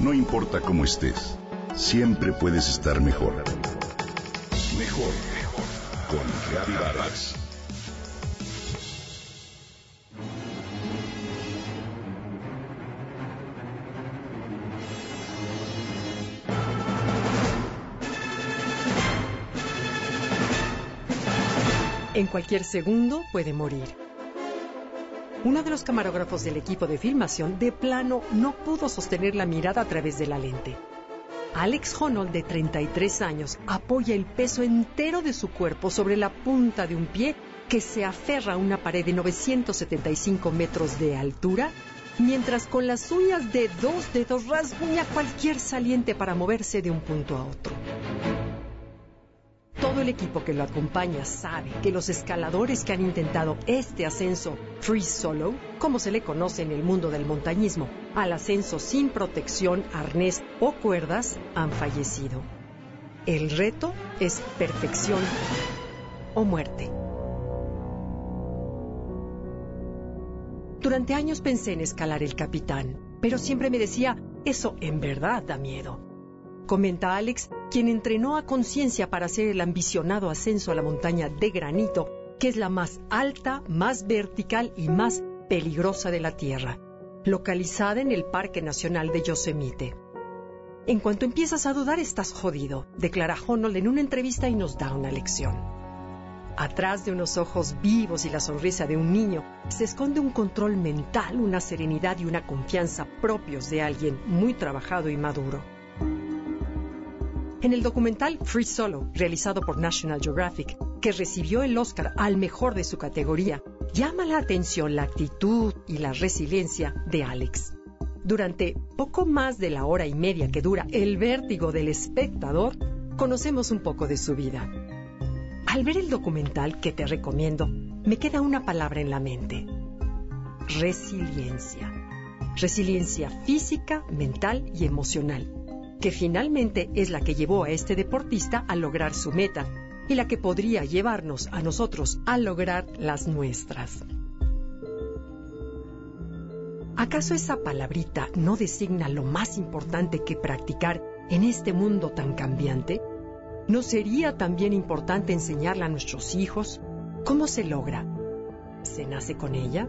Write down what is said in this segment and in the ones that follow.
No importa cómo estés, siempre puedes estar mejor. Mejor, mejor. Con Reavivadas. En cualquier segundo puede morir. Uno de los camarógrafos del equipo de filmación de plano no pudo sostener la mirada a través de la lente. Alex Honnold, de 33 años, apoya el peso entero de su cuerpo sobre la punta de un pie que se aferra a una pared de 975 metros de altura, mientras con las uñas de dos dedos rasguña cualquier saliente para moverse de un punto a otro. El equipo que lo acompaña sabe que los escaladores que han intentado este ascenso free solo, como se le conoce en el mundo del montañismo, al ascenso sin protección, arnés o cuerdas, han fallecido. El reto es perfección o muerte. Durante años pensé en escalar el capitán, pero siempre me decía, eso en verdad da miedo. Comenta Alex quien entrenó a conciencia para hacer el ambicionado ascenso a la montaña de granito, que es la más alta, más vertical y más peligrosa de la Tierra, localizada en el Parque Nacional de Yosemite. En cuanto empiezas a dudar, estás jodido, declara Honnold en una entrevista y nos da una lección. Atrás de unos ojos vivos y la sonrisa de un niño se esconde un control mental, una serenidad y una confianza propios de alguien muy trabajado y maduro. En el documental Free Solo, realizado por National Geographic, que recibió el Oscar al mejor de su categoría, llama la atención la actitud y la resiliencia de Alex. Durante poco más de la hora y media que dura el vértigo del espectador, conocemos un poco de su vida. Al ver el documental que te recomiendo, me queda una palabra en la mente. Resiliencia. Resiliencia física, mental y emocional que finalmente es la que llevó a este deportista a lograr su meta y la que podría llevarnos a nosotros a lograr las nuestras. ¿Acaso esa palabrita no designa lo más importante que practicar en este mundo tan cambiante? ¿No sería también importante enseñarla a nuestros hijos? ¿Cómo se logra? ¿Se nace con ella?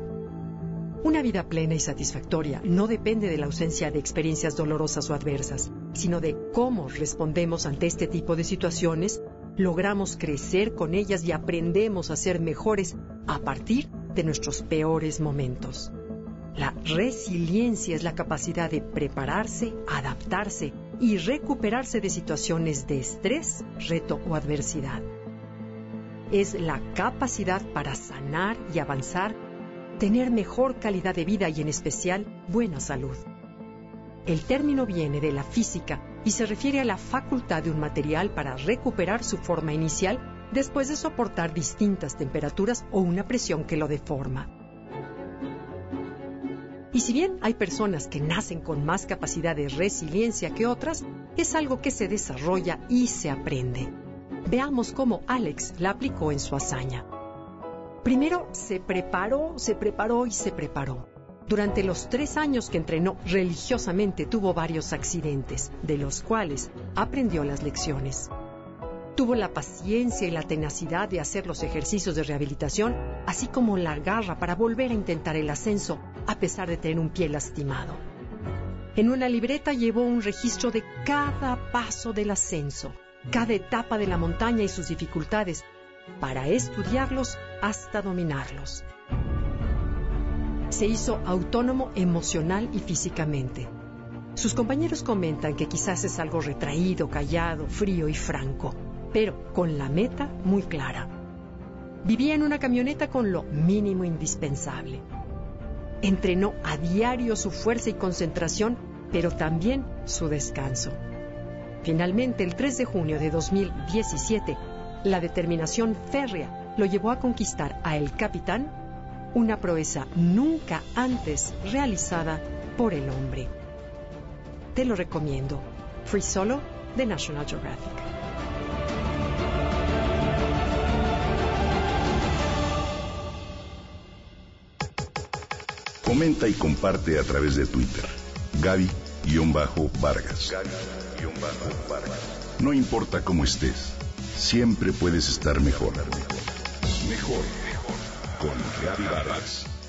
Una vida plena y satisfactoria no depende de la ausencia de experiencias dolorosas o adversas, sino de cómo respondemos ante este tipo de situaciones, logramos crecer con ellas y aprendemos a ser mejores a partir de nuestros peores momentos. La resiliencia es la capacidad de prepararse, adaptarse y recuperarse de situaciones de estrés, reto o adversidad. Es la capacidad para sanar y avanzar tener mejor calidad de vida y en especial buena salud. El término viene de la física y se refiere a la facultad de un material para recuperar su forma inicial después de soportar distintas temperaturas o una presión que lo deforma. Y si bien hay personas que nacen con más capacidad de resiliencia que otras, es algo que se desarrolla y se aprende. Veamos cómo Alex la aplicó en su hazaña. Primero se preparó, se preparó y se preparó. Durante los tres años que entrenó religiosamente tuvo varios accidentes, de los cuales aprendió las lecciones. Tuvo la paciencia y la tenacidad de hacer los ejercicios de rehabilitación, así como la garra para volver a intentar el ascenso, a pesar de tener un pie lastimado. En una libreta llevó un registro de cada paso del ascenso, cada etapa de la montaña y sus dificultades, para estudiarlos hasta dominarlos. Se hizo autónomo emocional y físicamente. Sus compañeros comentan que quizás es algo retraído, callado, frío y franco, pero con la meta muy clara. Vivía en una camioneta con lo mínimo indispensable. Entrenó a diario su fuerza y concentración, pero también su descanso. Finalmente, el 3 de junio de 2017, la determinación férrea lo llevó a conquistar a El Capitán, una proeza nunca antes realizada por el hombre. Te lo recomiendo. Free Solo de National Geographic. Comenta y comparte a través de Twitter. Gaby Gaby-Vargas. No importa cómo estés, siempre puedes estar. Mejor, mejor. Con Gaby Vargas.